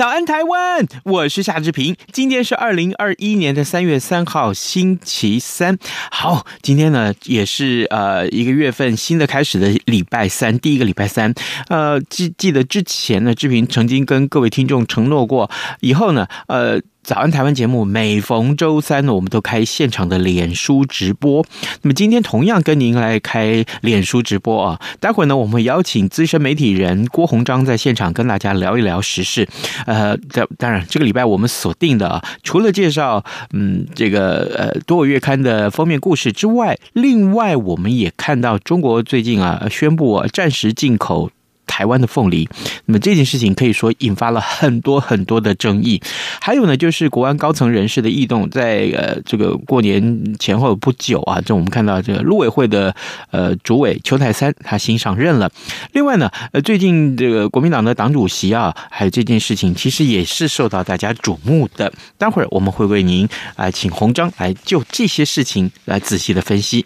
早安，台湾！我是夏志平。今天是二零二一年的三月三号，星期三。好，今天呢也是呃一个月份新的开始的礼拜三，第一个礼拜三。呃，记记得之前呢，志平曾经跟各位听众承诺过，以后呢，呃。早安台湾节目每逢周三呢，我们都开现场的脸书直播。那么今天同样跟您来开脸书直播啊。待会呢，我们邀请资深媒体人郭鸿章在现场跟大家聊一聊时事。呃，这当然这个礼拜我们锁定的啊，除了介绍嗯这个呃多维月刊的封面故事之外，另外我们也看到中国最近啊宣布啊暂时进口。台湾的凤梨，那么这件事情可以说引发了很多很多的争议。还有呢，就是国安高层人士的异动，在呃这个过年前后不久啊，这我们看到这个陆委会的呃主委邱太三他新上任了。另外呢，呃最近这个国民党的党主席啊，还有这件事情，其实也是受到大家瞩目的。待会儿我们会为您啊请鸿章来就这些事情来仔细的分析。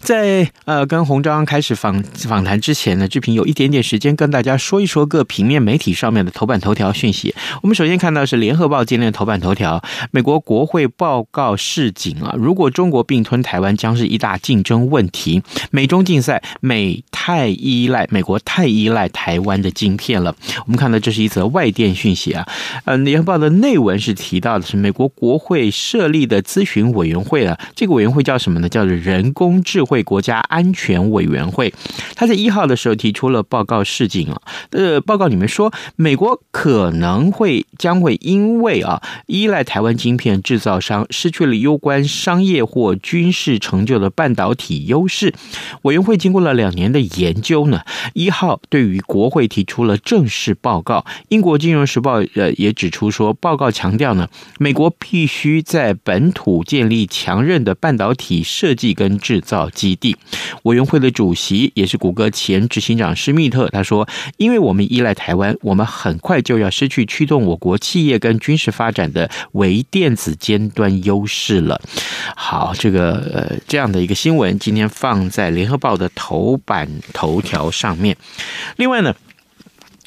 在呃跟洪章开始访访谈之前呢，志平有一点点时间跟大家说一说各平面媒体上面的头版头条讯息。我们首先看到是《联合报》今天的头版头条：美国国会报告示警啊，如果中国并吞台湾，将是一大竞争问题。美中竞赛，美太依赖美国太依赖台湾的晶片了。我们看到这是一则外电讯息啊。呃，《联合报》的内文是提到的是美国国会设立的咨询委员会啊，这个委员会叫什么呢？叫做人工。工智慧国家安全委员会，他在一号的时候提出了报告示警啊。呃，报告里面说，美国可能会将会因为啊依赖台湾晶片制造商，失去了攸关商业或军事成就的半导体优势。委员会经过了两年的研究呢，一号对于国会提出了正式报告。英国金融时报呃也指出说，报告强调呢，美国必须在本土建立强韧的半导体设计跟制。制造基地委员会的主席也是谷歌前执行长施密特，他说：“因为我们依赖台湾，我们很快就要失去驱动我国企业跟军事发展的微电子尖端优势了。”好，这个这样的一个新闻今天放在联合报的头版头条上面。另外呢。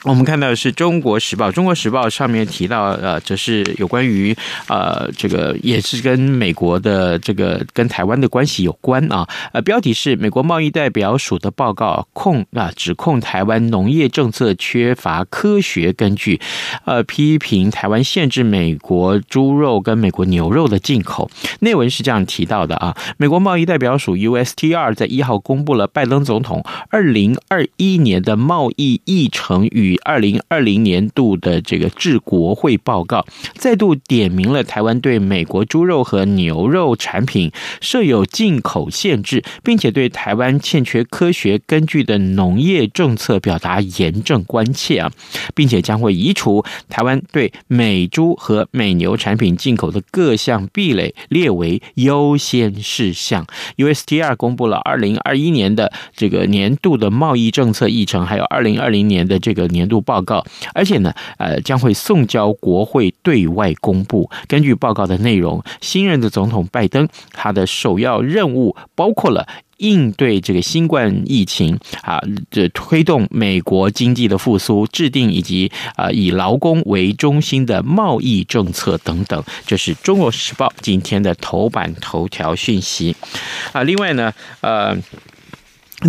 我们看到的是《中国时报》，《中国时报》上面提到，呃，这是有关于呃，这个也是跟美国的这个跟台湾的关系有关啊。呃，标题是美国贸易代表署的报告控啊，指控台湾农业政策缺乏科学根据，呃，批评台湾限制美国猪肉跟美国牛肉的进口。内文是这样提到的啊，美国贸易代表署 USTR 在一号公布了拜登总统二零二一年的贸易议程与。二零二零年度的这个致国会报告，再度点明了台湾对美国猪肉和牛肉产品设有进口限制，并且对台湾欠缺科学根据的农业政策表达严正关切啊，并且将会移除台湾对美猪和美牛产品进口的各项壁垒，列为优先事项。USTR 公布了二零二一年的这个年度的贸易政策议程，还有二零二零年的这个。年度报告，而且呢，呃，将会送交国会对外公布。根据报告的内容，新任的总统拜登，他的首要任务包括了应对这个新冠疫情啊，这推动美国经济的复苏，制定以及啊以劳工为中心的贸易政策等等。这是《中国时报》今天的头版头条讯息啊。另外呢，呃。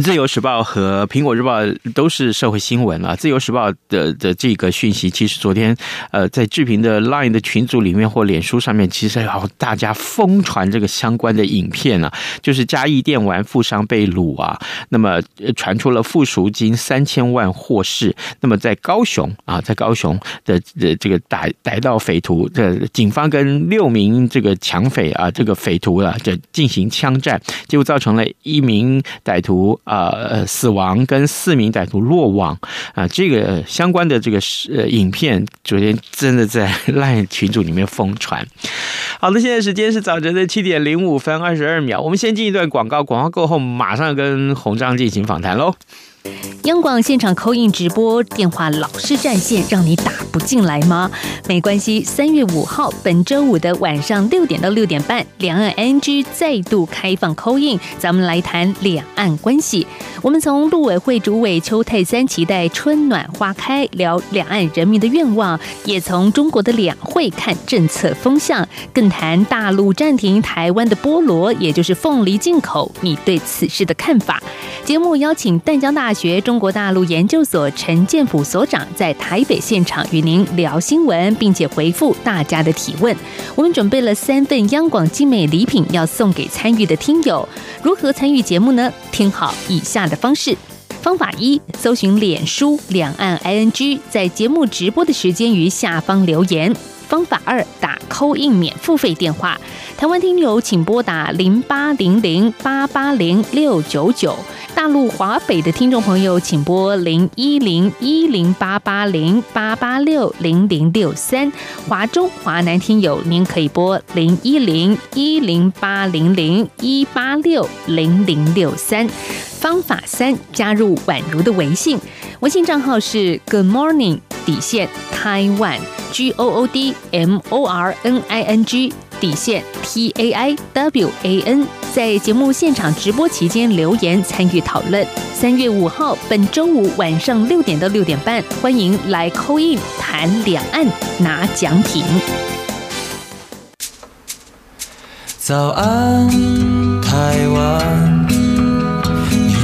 自由时报和苹果日报都是社会新闻啊。自由时报的的这个讯息，其实昨天呃在志平的 Line 的群组里面或脸书上面，其实要大家疯传这个相关的影片啊，就是嘉义电玩富商被掳啊，那么传出了付赎金三千万获释。那么在高雄啊，在高雄的的这个逮逮到匪徒的警方跟六名这个抢匪啊，这个匪徒啊，这进行枪战，结果造成了一名歹徒。啊，呃，死亡跟四名歹徒落网啊，这个相关的这个是影片，昨天真的在赖群组里面疯传。好的，现在时间是早晨的七点零五分二十二秒，我们先进一段广告，广告过后马上跟洪章进行访谈喽。央广现场 call in 直播电话老是占线，让你打不进来吗？没关系，三月五号本周五的晚上六点到六点半，两岸 NG 再度开放 call in，咱们来谈两岸关系。我们从陆委会主委邱泰三期待春暖花开，聊两岸人民的愿望；也从中国的两会看政策风向，更谈大陆暂停台湾的菠萝，也就是凤梨进口，你对此事的看法。节目邀请淡江大大学中国大陆研究所陈建甫所长在台北现场与您聊新闻，并且回复大家的提问。我们准备了三份央广精美礼品要送给参与的听友。如何参与节目呢？听好以下的方式：方法一，搜寻脸书两岸 ING，在节目直播的时间于下方留言；方法二，打扣印免付费电话，台湾听友请拨打零八零零八八零六九九。大陆华北的听众朋友，请拨零一零一零八八零八八六零零六三；华中、华南听友，您可以拨零一零一零八零零一八六零零六三。方法三，加入宛如的微信，微信账号是 Good Morning 底线 Taiwan G O O D M O R N I N G。底线 T A I W A N，在节目现场直播期间留言参与讨论。三月五号，本周五晚上六点到六点半，欢迎来 coin 谈两岸拿奖品。早安，台湾，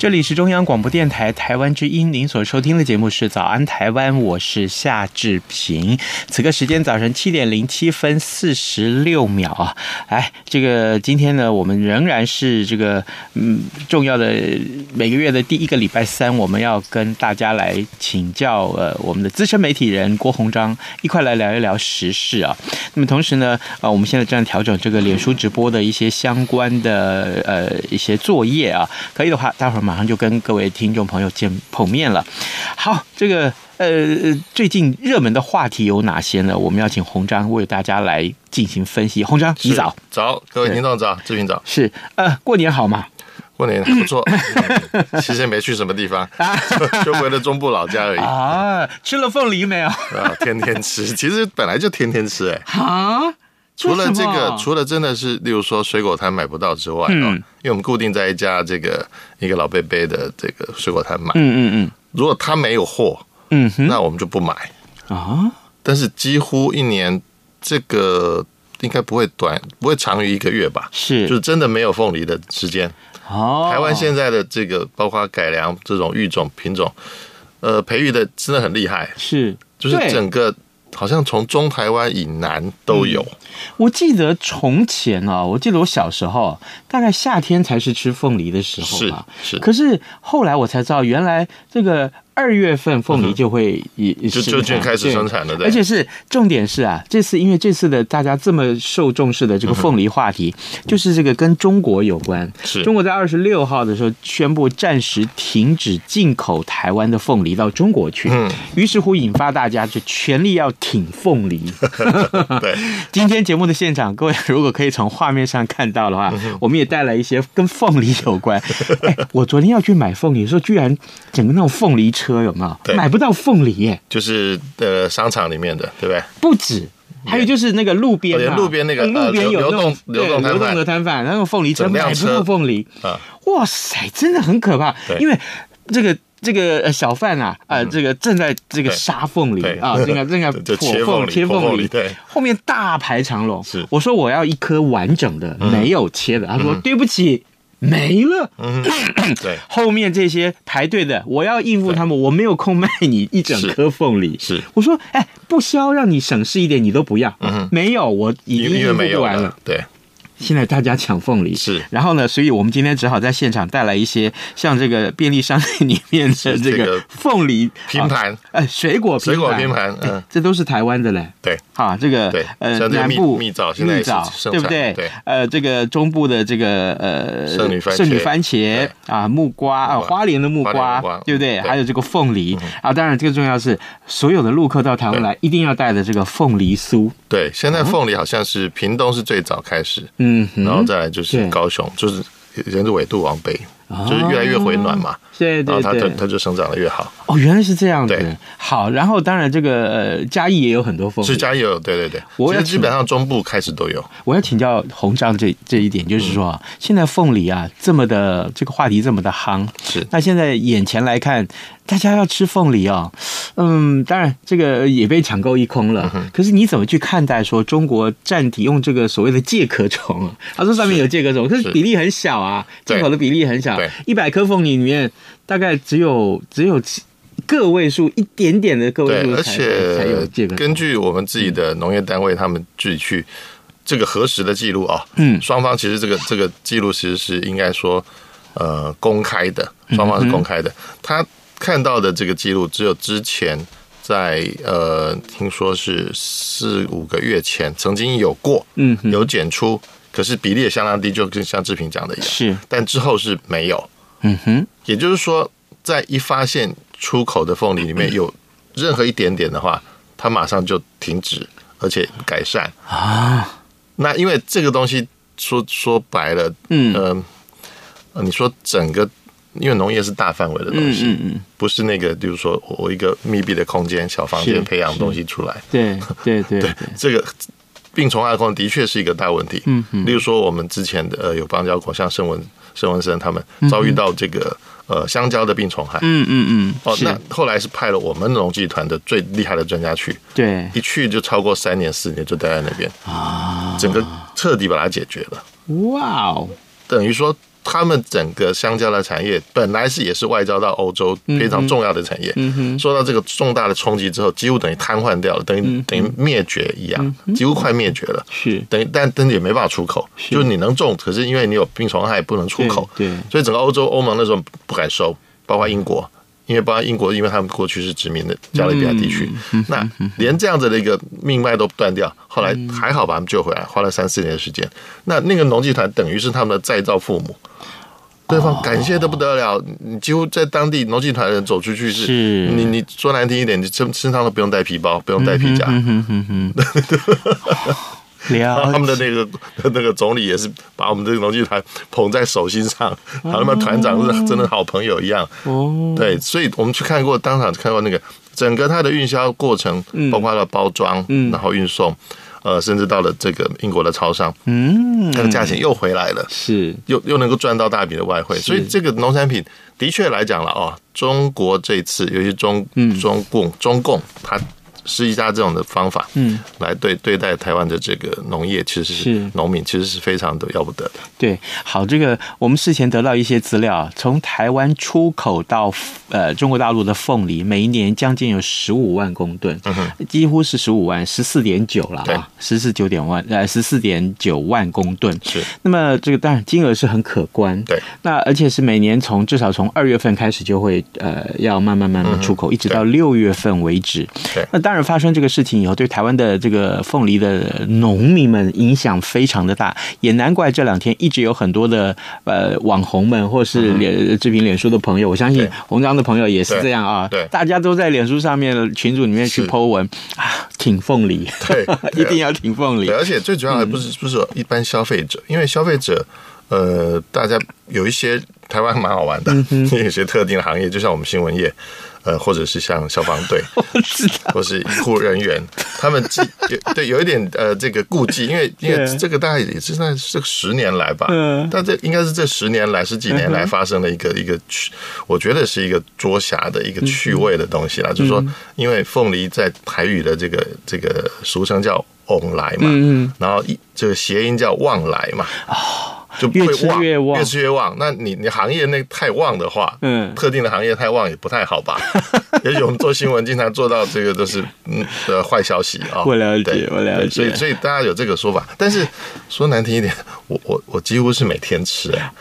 这里是中央广播电台台湾之音，您所收听的节目是《早安台湾》，我是夏志平。此刻时间早晨七点零七分四十六秒啊！哎，这个今天呢，我们仍然是这个嗯重要的每个月的第一个礼拜三，我们要跟大家来请教呃我们的资深媒体人郭鸿章一块来聊一聊时事啊。那么同时呢，呃，我们现在正在调整这个脸书直播的一些相关的呃一些作业啊，可以的话，待会儿马上就跟各位听众朋友见碰面了。好，这个呃，最近热门的话题有哪些呢？我们要请洪章为大家来进行分析。洪章，你早，早，各位听众早，志平早。是，呃，过年好吗？过年还不错，其实也没去什么地方，就回了中部老家而已。啊，吃了凤梨没有？啊，天天吃，其实本来就天天吃哎。啊。除了这个，除了真的是，例如说水果摊买不到之外，嗯，因为我们固定在一家这个一个老贝贝的这个水果摊买，嗯嗯嗯，如果他没有货，嗯哼，那我们就不买。啊。但是几乎一年这个应该不会短，不会长于一个月吧？是，就是真的没有凤梨的时间。哦，台湾现在的这个包括改良这种育种品种，呃，培育的真的很厉害，是，就是整个。好像从中台湾以南都有。嗯，我记得从前啊，我记得我小时候大概夏天才是吃凤梨的时候吧。是是。可是后来我才知道，原来这个。二月份凤梨就会以就就就开始生产了，对，而且是重点是啊，这次因为这次的大家这么受重视的这个凤梨话题，就是这个跟中国有关。是中国在二十六号的时候宣布暂时停止进口台湾的凤梨到中国去，嗯，于是乎引发大家就全力要挺凤梨。对，今天节目的现场，各位如果可以从画面上看到的话，我们也带来一些跟凤梨有关。哎，我昨天要去买凤梨的时候，居然整个那种凤梨车。车有没有？对，买不到凤梨。耶，就是呃商场里面的，对不对？不止，还有就是那个路边啊，路边那个路边有那种流动流动的摊贩，那个凤梨车买不到凤梨。啊！哇塞，真的很可怕，因为这个。这个小贩啊，呃，这个正在这个杀凤梨啊，正在正在 剖凤切凤梨，对，后面大排长龙。是，我说我要一颗完整的，没有切的。他说对不起，没了。嗯，对，后面这些排队的，我要应付他们，我没有空卖你一整颗凤梨。是，我说，哎，不削让你省事一点，你都不要。嗯，没有，我已经应付不完了。对。现在大家抢凤梨。是，然后呢，所以我们今天只好在现场带来一些像这个便利商店里面的这个 凤梨拼盘，呃，水果水果拼盘，嗯，这都是台湾的嘞。对，好，这个呃南部蜜枣现在蜜枣对不对？对，呃，这个中部的这个呃圣女番圣女番茄啊，木瓜啊，花莲的木瓜，对不对？还有这个凤梨。啊，当然这个重要是所有的陆客到台湾来一定要带的这个凤梨酥。对，现在凤梨好像是屏东是最早开始，嗯，然后再来就是高雄，就是沿着纬度往北，就是越来越回暖嘛，对对对，然后它它就生长的越好。哦，原来是这样子。好，然后当然这个呃嘉义也有很多风，是嘉义有，对对对，其实基本上中部开始都有。我要请教洪章这这一点，就是说现在凤梨啊这么的这个话题这么的夯，是。那现在眼前来看。大家要吃凤梨哦，嗯，当然这个也被抢购一空了。嗯、可是你怎么去看待说中国占体用这个所谓的介壳虫？他说上面有介壳虫，可是比例很小啊，进口的比例很小，一百颗凤梨里面大概只有只有个位数一点点的个位数，而且才有介壳。根据我们自己的农业单位，他们自己去这个核实的记录啊，嗯，双方其实这个这个记录其实是应该说呃公开的，双方是公开的，他。看到的这个记录，只有之前在呃，听说是四五个月前曾经有过，嗯，有检出，可是比例也相当低，就跟像志平讲的一样，是，但之后是没有，嗯哼，也就是说，在一发现出口的凤梨里面有任何一点点的话，它马上就停止，而且改善。啊。那因为这个东西说说白了，嗯。呃，你说整个。因为农业是大范围的东西，嗯嗯，不是那个，比如说我一个密闭的空间、小房间培养东西出来，对对 对对，这个病虫害控的确是一个大问题，嗯嗯。例如说，我们之前的呃有邦交国，像盛文盛文森他们遭遇到这个呃香蕉的病虫害，嗯嗯嗯。哦，那后来是派了我们农技团的最厉害的专家去，对，一去就超过三年四年就待在那边啊，整个彻底把它解决了。哇哦，等于说。他们整个香蕉的产业本来是也是外交到欧洲非常重要的产业，受到这个重大的冲击之后，几乎等于瘫痪掉了，等于等于灭绝一样，几乎快灭绝了。是，等于但但也没办法出口，就是你能种，可是因为你有病虫害不能出口，对，所以整个欧洲欧盟那时候不敢收，包括英国。因为包括英国，因为他们过去是殖民的加勒比海地区，那连这样子的一个命脉都断掉，后来还好把他们救回来，花了三四年的时间。那那个农技团等于是他们的再造父母，对方感谢的不得了。你几乎在当地农技团的人走出去是，你你说难听一点，你身身上都不用带皮包，不用带皮夹。他们的那个那个总理也是把我们这个农技团捧在手心上，他们团长是真的好朋友一样。哦，对，所以我们去看过，当场看过那个整个它的运销过程，包括了包装，嗯，然后运送，呃，甚至到了这个英国的超商，嗯，它的价钱又回来了，是。又又能够赚到大笔的外汇，所以这个农产品的确来讲了哦，中国这次尤其中中共中共它。施一下这种的方法，嗯，来对对待台湾的这个农业，其实是农民，其实是非常的要不得的。对，好，这个我们事前得到一些资料，从台湾出口到呃中国大陆的凤梨，每一年将近有十五万公吨，嗯哼，几乎是十五万，十四点九了啊，十四九点万，呃，十四点九万公吨。是，那么这个当然金额是很可观，对，那而且是每年从至少从二月份开始就会呃要慢慢慢慢出口，嗯、一直到六月份为止。对，那当。当然，发生这个事情以后，对台湾的这个凤梨的农民们影响非常的大，也难怪这两天一直有很多的呃网红们，或是脸志平脸书的朋友，我相信红章的朋友也是这样啊，对，大家都在脸书上面的群组里面去 po 文啊，挺凤梨，对，一定要挺凤梨，而且最主要还不是不是说一般消费者，因为消费者呃，大家有一些台湾蛮好玩的，有些特定的行业，就像我们新闻业。呃，或者是像消防队，或是医护人员，他们既有对有一点呃这个顾忌，因为因为这个大概也是在这十年来吧，嗯，但这应该是这十年来十几年来发生的一个一个趣，我觉得是一个捉虾的一个趣味的东西啦，就是说，因为凤梨在台语的这个这个俗称叫“旺来”嘛，嗯，然后一这个谐音叫“旺来”嘛，就越吃越旺，越吃越旺。那你你行业那太旺的话，嗯，特定的行业太旺也不太好吧？也许我们做新闻经常做到这个都是嗯的坏消息啊。我了解，我了解。所以所以大家有这个说法，但是说难听一点，我我我几乎是每天吃哎。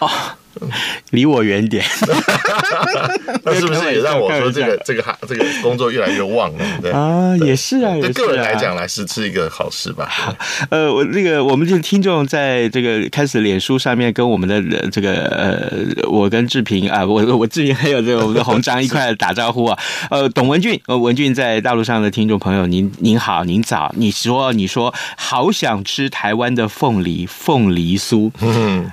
离我远点，那是不是也让我说这个这个这个工作越来越旺了？对啊，也是啊，对个人来讲来是是一个好事吧。呃，我那个我们这个听众在这个开始脸书上面跟我们的这个呃，我跟志平啊，我我志平还有这个我们的红章一块打招呼啊。呃，董文俊，呃，文俊在大陆上的听众朋友，您您好，您早，你说你说好想吃台湾的凤梨凤梨酥。嗯。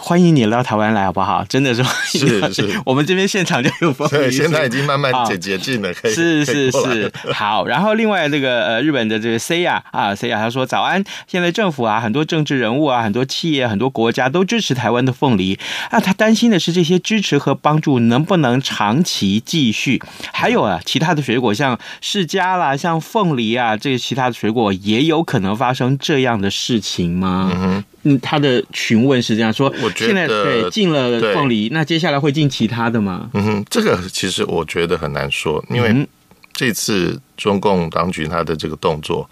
欢迎你到台湾来，好不好？真的是，是是，我们这边现场就有凤梨。对，现在已经慢慢解解禁了，可以是是是。好，然后另外这个呃，日本的这个 C 亚啊，C 亚他说早安，现在政府啊，很多政治人物啊，很多企业，很多国家都支持台湾的凤梨啊，他担心的是这些支持和帮助能不能长期继续？还有啊，其他的水果像释迦啦，像凤梨啊，这些其他的水果也有可能发生这样的事情吗？嗯哼。嗯，他的询问是这样说：我觉得现在对进了凤梨，那接下来会进其他的吗？嗯哼，这个其实我觉得很难说，因为这次中共当局他的这个动作，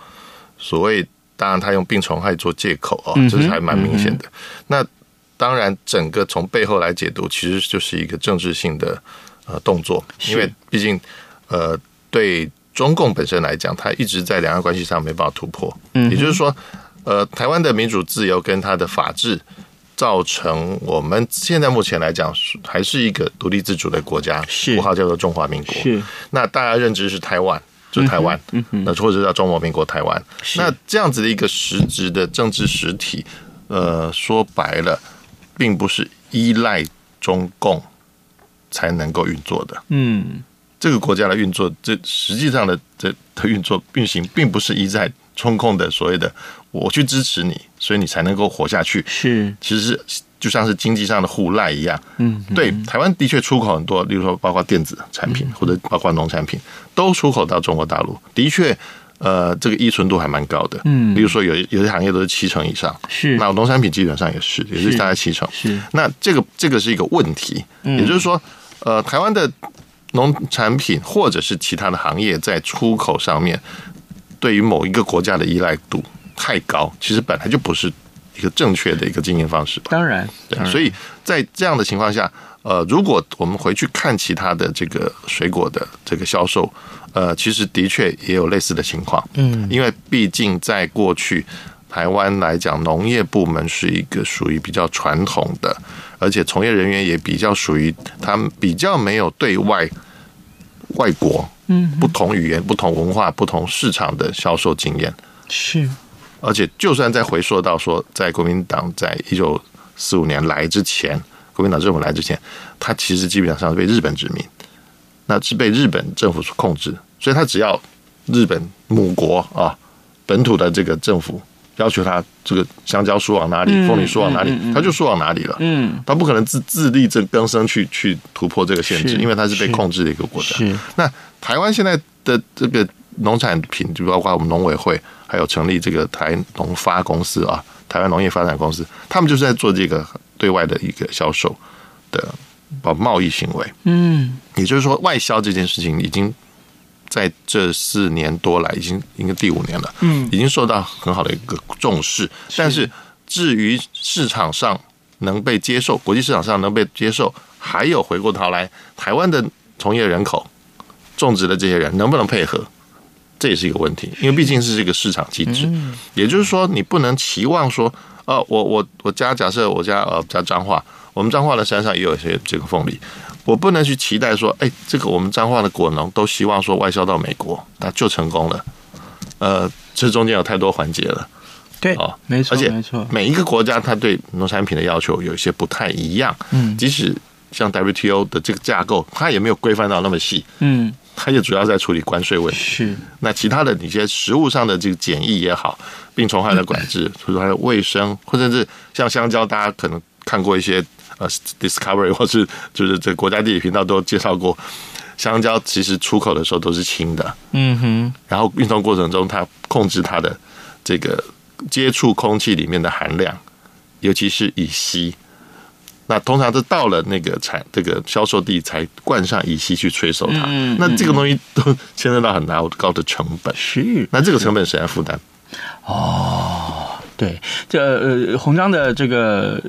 所谓当然他用病虫害做借口啊，这是还蛮明显的。那当然，整个从背后来解读，其实就是一个政治性的呃动作，因为毕竟呃对中共本身来讲，他一直在两岸关系上没办法突破，嗯，也就是说。呃，台湾的民主自由跟它的法治，造成我们现在目前来讲，还是一个独立自主的国家，是，国号叫做中华民国。是，那大家认知是台湾，就台湾，嗯哼，那或者叫中华民国台湾。那这样子的一个实质的政治实体，呃，说白了，并不是依赖中共才能够运作的。嗯，这个国家的运作，这实际上的这的运作运行，并不是依赖中共的所谓的。我去支持你，所以你才能够活下去。是，其实是就像是经济上的互赖一样。嗯，对，台湾的确出口很多，例如说包括电子产品或者包括农产品，都出口到中国大陆。的确，呃，这个依存度还蛮高的。嗯，比如说有有些行业都是七成以上。是，那农产品基本上也是，也是大概七成。是，那这个这个是一个问题。也就是说，呃，台湾的农产品或者是其他的行业在出口上面，对于某一个国家的依赖度。太高，其实本来就不是一个正确的一个经营方式。当然，对，所以在这样的情况下，呃，如果我们回去看其他的这个水果的这个销售，呃，其实的确也有类似的情况。嗯，因为毕竟在过去台湾来讲，农业部门是一个属于比较传统的，而且从业人员也比较属于他们比较没有对外外国，嗯，不同语言、不同文化、不同市场的销售经验是。而且，就算再回溯到说，在国民党在一九四五年来之前，国民党政府来之前，他其实基本上是被日本殖民，那是被日本政府所控制。所以，他只要日本母国啊本土的这个政府要求他这个香蕉输往哪里，凤梨输往哪里，他就输往哪里了。嗯，他不可能自自力这更生去去突破这个限制，因为他是被控制的一个国家。那台湾现在的这个农产品，就包括我们农委会。还有成立这个台农发公司啊，台湾农业发展公司，他们就是在做这个对外的一个销售的包括贸易行为。嗯，也就是说，外销这件事情已经在这四年多来，已经应该第五年了。嗯，已经受到很好的一个重视。但是至于市场上能被接受，国际市场上能被接受，还有回过头来，台湾的从业人口、种植的这些人能不能配合？这也是一个问题，因为毕竟是这个市场机制，也就是说，你不能期望说，呃，我我我家假设我家呃家彰化，我们彰化的山上也有一些这个凤梨，我不能去期待说，哎，这个我们彰化的果农都希望说外销到美国，那就成功了，呃，这中间有太多环节了，对，哦，没错，而且没错，每一个国家它对农产品的要求有一些不太一样，嗯，即使像 WTO 的这个架构，它也没有规范到那么细。嗯，它也主要在处理关税问题。是。那其他的一些食物上的这个检疫也好，病虫害的管制，或者还有卫生，或者是像香蕉，大家可能看过一些呃 Discovery 或是就是这个国家地理频道都介绍过，香蕉其实出口的时候都是轻的。嗯哼。然后运送过程中，它控制它的这个接触空气里面的含量，尤其是乙烯。那通常是到了那个产这个销售地才灌上乙烯去催熟它，嗯、那这个东西都牵涉到很高高的成本。是，那这个成本谁来负担？哦。对，这呃，洪章的这个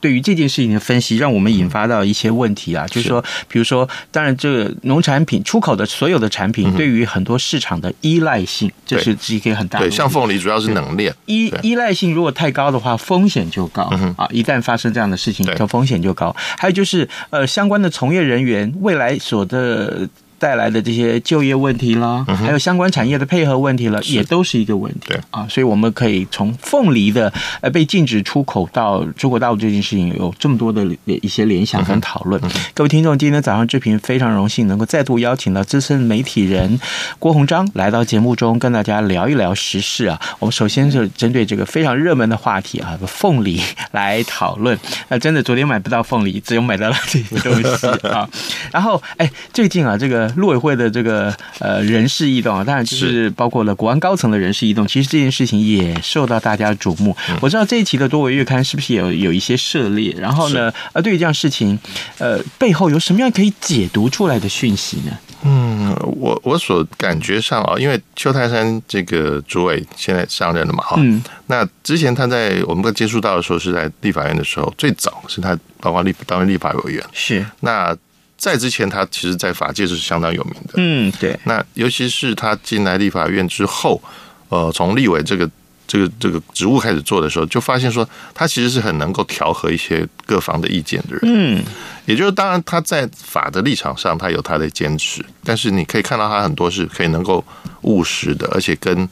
对于这件事情的分析，让我们引发到一些问题啊，就是说，比如说，当然，这个农产品出口的所有的产品，对于很多市场的依赖性，这是一个很大的。对，像凤梨主要是冷链，依依赖性如果太高的话，风险就高啊！一旦发生这样的事情，就风险就高。还有就是，呃，相关的从业人员未来所的。带来的这些就业问题啦，还有相关产业的配合问题了，也都是一个问题。对啊，所以我们可以从凤梨的呃被禁止出口到中国大陆这件事情有这么多的一些联想跟讨论。各位听众，今天早上志平非常荣幸能够再度邀请到资深媒体人郭鸿章来到节目中跟大家聊一聊时事啊。我们首先是针对这个非常热门的话题啊，凤梨来讨论。那真的昨天买不到凤梨，只有买到了这些东西啊。然后哎，最近啊这个。陆委会的这个呃人事异动啊，当然就是包括了国安高层的人事异动。其实这件事情也受到大家瞩目。我知道这一期的多维月刊是不是也有有一些涉猎？然后呢，呃，对于这样事情，呃，背后有什么样可以解读出来的讯息呢？嗯，我我所感觉上啊，因为邱泰山这个主委现在上任了嘛，哈，嗯，那之前他在我们刚接触到的时候是在立法院的时候，最早是他包括立当立法委员，是那。在之前，他其实，在法界是相当有名的。嗯，对。那尤其是他进来立法院之后，呃，从立委这个这个这个职务开始做的时候，就发现说，他其实是很能够调和一些各方的意见的人。嗯，也就是当然他在法的立场上，他有他的坚持，但是你可以看到他很多是可以能够务实的，而且跟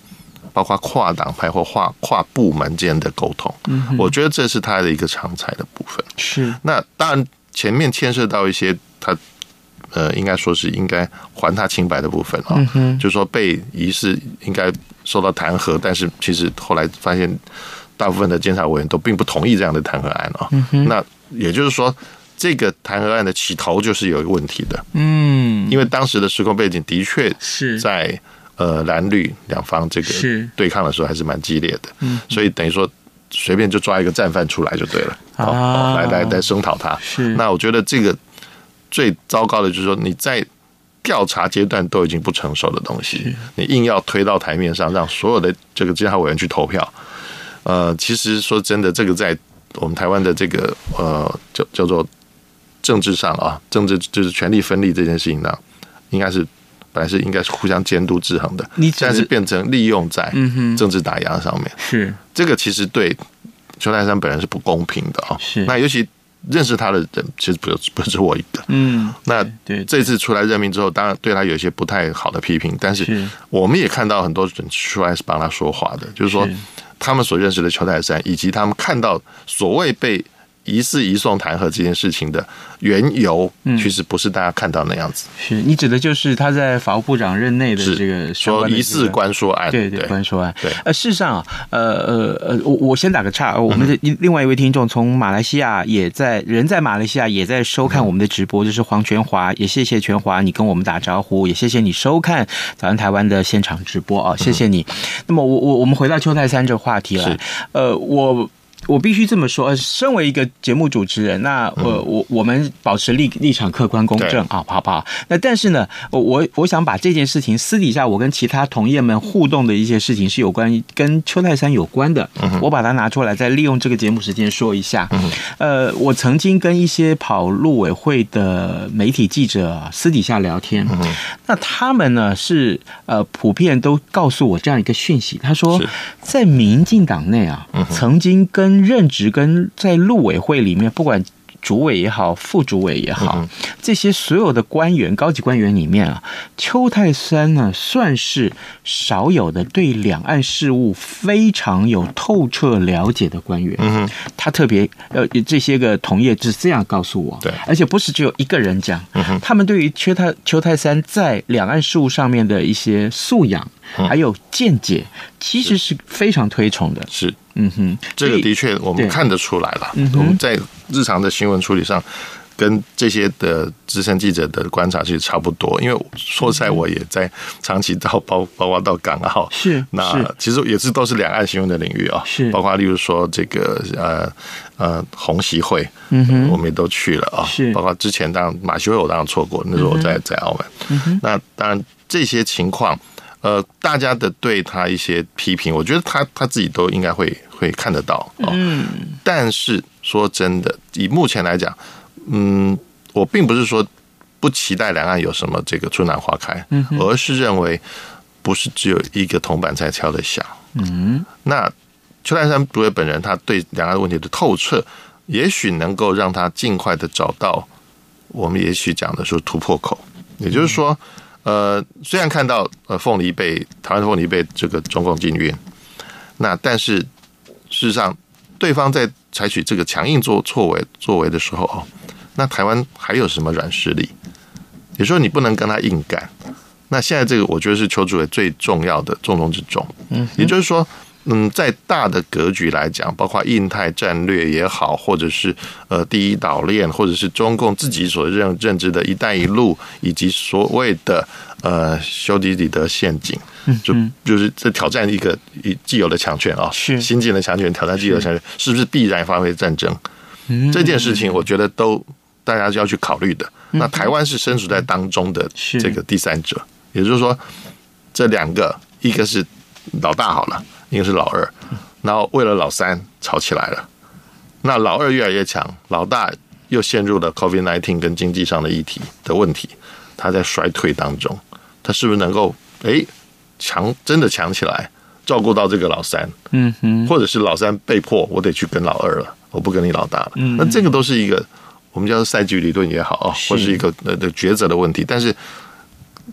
包括跨党派或跨跨部门间的沟通。嗯，我觉得这是他的一个常才的部分。是。那当然前面牵涉到一些。他呃，应该说是应该还他清白的部分啊，嗯、就是说被疑似应该受到弹劾，但是其实后来发现大部分的监察委员都并不同意这样的弹劾案啊。那也就是说，这个弹劾案的起头就是有一个问题的。嗯，因为当时的时空背景的确是在呃蓝绿两方这个对抗的时候还是蛮激烈的。嗯，所以等于说随便就抓一个战犯出来就对了，好、啊，来来来声讨他。是，那我觉得这个。最糟糕的就是说，你在调查阶段都已经不成熟的东西，你硬要推到台面上，让所有的这个监察委员去投票。呃，其实说真的，这个在我们台湾的这个呃叫叫做政治上啊，政治就是权力分立这件事情呢，应该是本来是应该是互相监督制衡的，你现在是变成利用在政治打压上面。是这个其实对邱泰山本人是不公平的啊。是那尤其。认识他的人其实不不是我一个，嗯，那对这次出来任命之后，当然对他有一些不太好的批评，但是我们也看到很多人出来是帮他说话的，就是说他们所认识的邱泰山，以及他们看到所谓被。疑似移送弹劾这件事情的缘由，其实不是大家看到那样子。是你指的就是他在法务部长任内的这个说疑似关说案，对对，关说案。对，呃，事实上啊，呃呃呃，我我先打个岔，我们的另外一位听众从马来西亚也在人在马来西亚也在收看我们的直播，就是黄全华，也谢谢全华你跟我们打招呼，也谢谢你收看早安台湾的现场直播啊，谢谢你。那么我我我们回到邱泰山这个话题来，呃，我。我必须这么说，身为一个节目主持人，那我我我们保持立立场客观公正啊，好不好？那但是呢，我我想把这件事情私底下我跟其他同业们互动的一些事情是有关于跟邱泰山有关的，我把它拿出来，再利用这个节目时间说一下。呃，我曾经跟一些跑路委会的媒体记者私底下聊天，那他们呢是呃普遍都告诉我这样一个讯息，他说在民进党内啊，曾经跟任职跟在陆委会里面，不管主委也好，副主委也好，这些所有的官员、高级官员里面啊，邱泰三呢，算是少有的对两岸事务非常有透彻了解的官员。嗯哼，他特别呃，这些个同业是这样告诉我，对，而且不是只有一个人讲，嗯，他们对于邱泰邱泰三在两岸事务上面的一些素养还有见解，其实是非常推崇的。是。嗯哼，这个的确我们看得出来了。我们在日常的新闻处理上，跟这些的资深记者的观察其实差不多。因为说实在，我也在长期到包包括到港澳，是那其实也是都是两岸新闻的领域啊。是包括例如说这个呃呃红习会，嗯哼，我们也都去了啊。是包括之前当然马习会我当然错过，那时候我在在澳门。嗯哼，那当然这些情况。呃，大家的对他一些批评，我觉得他他自己都应该会会看得到哦。嗯，但是说真的，以目前来讲，嗯，我并不是说不期待两岸有什么这个春暖花开，嗯，而是认为不是只有一个铜板在敲得响。嗯，那邱太三主委本人他对两岸问题的透彻，也许能够让他尽快的找到我们也许讲的是突破口，也就是说。呃，虽然看到呃凤梨被台湾的凤梨被这个中共禁运，那但是事实上，对方在采取这个强硬作作为作为的时候哦，那台湾还有什么软实力？也说你不能跟他硬干。那现在这个我觉得是邱主委最重要的重中之重。嗯，也就是说。嗯，在大的格局来讲，包括印太战略也好，或者是呃第一岛链，或者是中共自己所认认知的一带一路，以及所谓的呃修迪里德陷阱，就就是在挑战一个一既有的强权啊，是新进的强权挑战既有的强权，是不是必然发挥战争？这件事情我觉得都大家就要去考虑的。那台湾是身处在当中的这个第三者，也就是说，这两个一个是老大好了。一个是老二，然后为了老三吵起来了。那老二越来越强，老大又陷入了 COVID-19 跟经济上的议题的问题，他在衰退当中，他是不是能够诶强真的强起来，照顾到这个老三？嗯哼，或者是老三被迫我得去跟老二了，我不跟你老大了。嗯，那这个都是一个我们叫做赛局理论也好啊，或是一个呃的抉择的问题。但是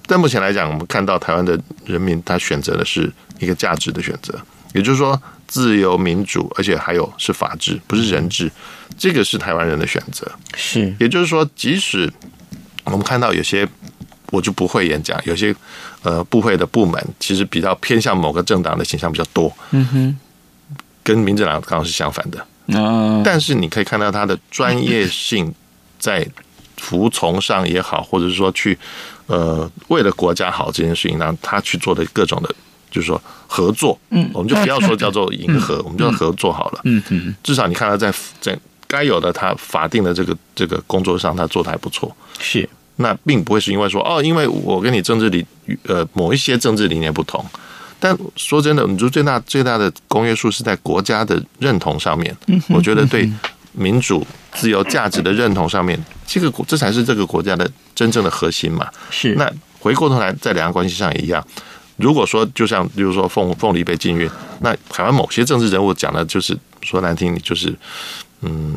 在目前来讲，我们看到台湾的人民他选择的是。一个价值的选择，也就是说，自由民主，而且还有是法治，不是人治，这个是台湾人的选择。是，也就是说，即使我们看到有些我就不会演讲，有些呃部会的部门其实比较偏向某个政党的形象比较多，嗯哼，跟民进党刚好是相反的。嗯，但是你可以看到他的专业性在服从上也好，或者是说去呃为了国家好这件事情，让他去做的各种的。就是说合作，嗯，我们就不要说叫做迎合，我们就合作好了，嗯嗯，至少你看他在在该有的他法定的这个这个工作上，他做的还不错，是，那并不会是因为说哦，因为我跟你政治理呃某一些政治理念不同，但说真的，你说最大最大的公约数是在国家的认同上面，我觉得对民主自由价值的认同上面，这个这才是这个国家的真正的核心嘛，是，那回过头来在两岸关系上也一样。如果说就像比如说凤凤梨被禁运，那台湾某些政治人物讲的就是说难听，你就是嗯，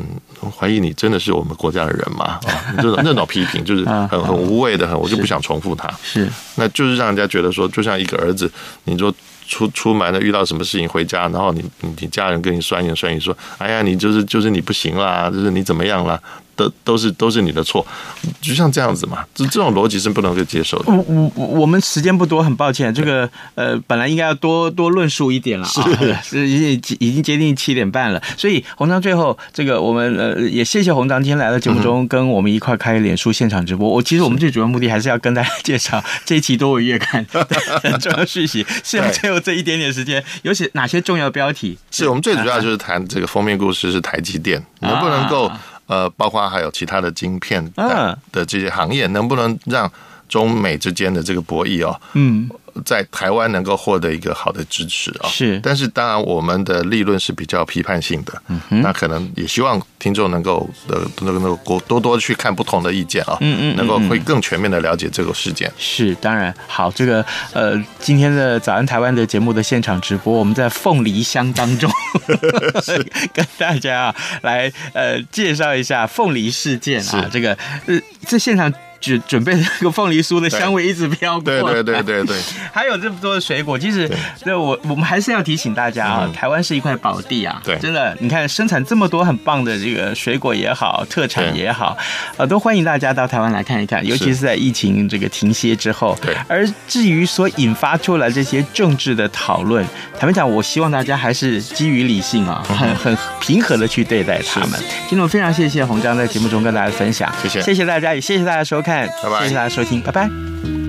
怀疑你真的是我们国家的人嘛？啊，这种那种批评就是很很无谓的，很我就不想重复它。是，那就是让人家觉得说，就像一个儿子，你说出出门了遇到什么事情回家，然后你你家人跟你酸言酸语说，哎呀，你就是就是你不行啦，就是你怎么样啦。都都是都是你的错，就像这样子嘛，这这种逻辑是不能够接受的。我我我们时间不多，很抱歉，这个呃本来应该要多多论述一点了啊，是已经已经接近七点半了，所以红章最后这个我们呃也谢谢红章今天来到节目中跟我们一块开脸书现场直播。我其实我们最主要目的还是要跟大家介绍这一期多维月刊 很重要讯息，是有最后这一点点时间，有些哪些重要标题？是我们最主要就是谈这个封面故事是台积电能不能够。呃，包括还有其他的晶片的的这些行业，能不能让中美之间的这个博弈哦，嗯。在台湾能够获得一个好的支持啊，是，但是当然我们的立论是比较批判性的，嗯哼，那可能也希望听众能够呃那个那个多多去看不同的意见啊，嗯嗯，能够会更全面的了解这个事件。是，当然好，这个呃，今天的早安台湾的节目的现场直播，我们在凤梨乡当中 跟大家啊来呃介绍一下凤梨事件啊，这个呃这现场。准准备那个凤梨酥的香味一直飘过，对对对对对，还有这么多的水果，其实对。我我们还是要提醒大家啊，台湾是一块宝地啊，对，真的，你看生产这么多很棒的这个水果也好，特产也好，呃，都欢迎大家到台湾来看一看，尤其是在疫情这个停歇之后。对，而至于所引发出来这些政治的讨论，坦白讲，我希望大家还是基于理性啊，很很平和的去对待他们。今天我非常谢谢洪章在节目中跟大家分享，谢谢，谢谢大家，也谢谢大家收看。拜拜，谢谢大家收听，拜拜。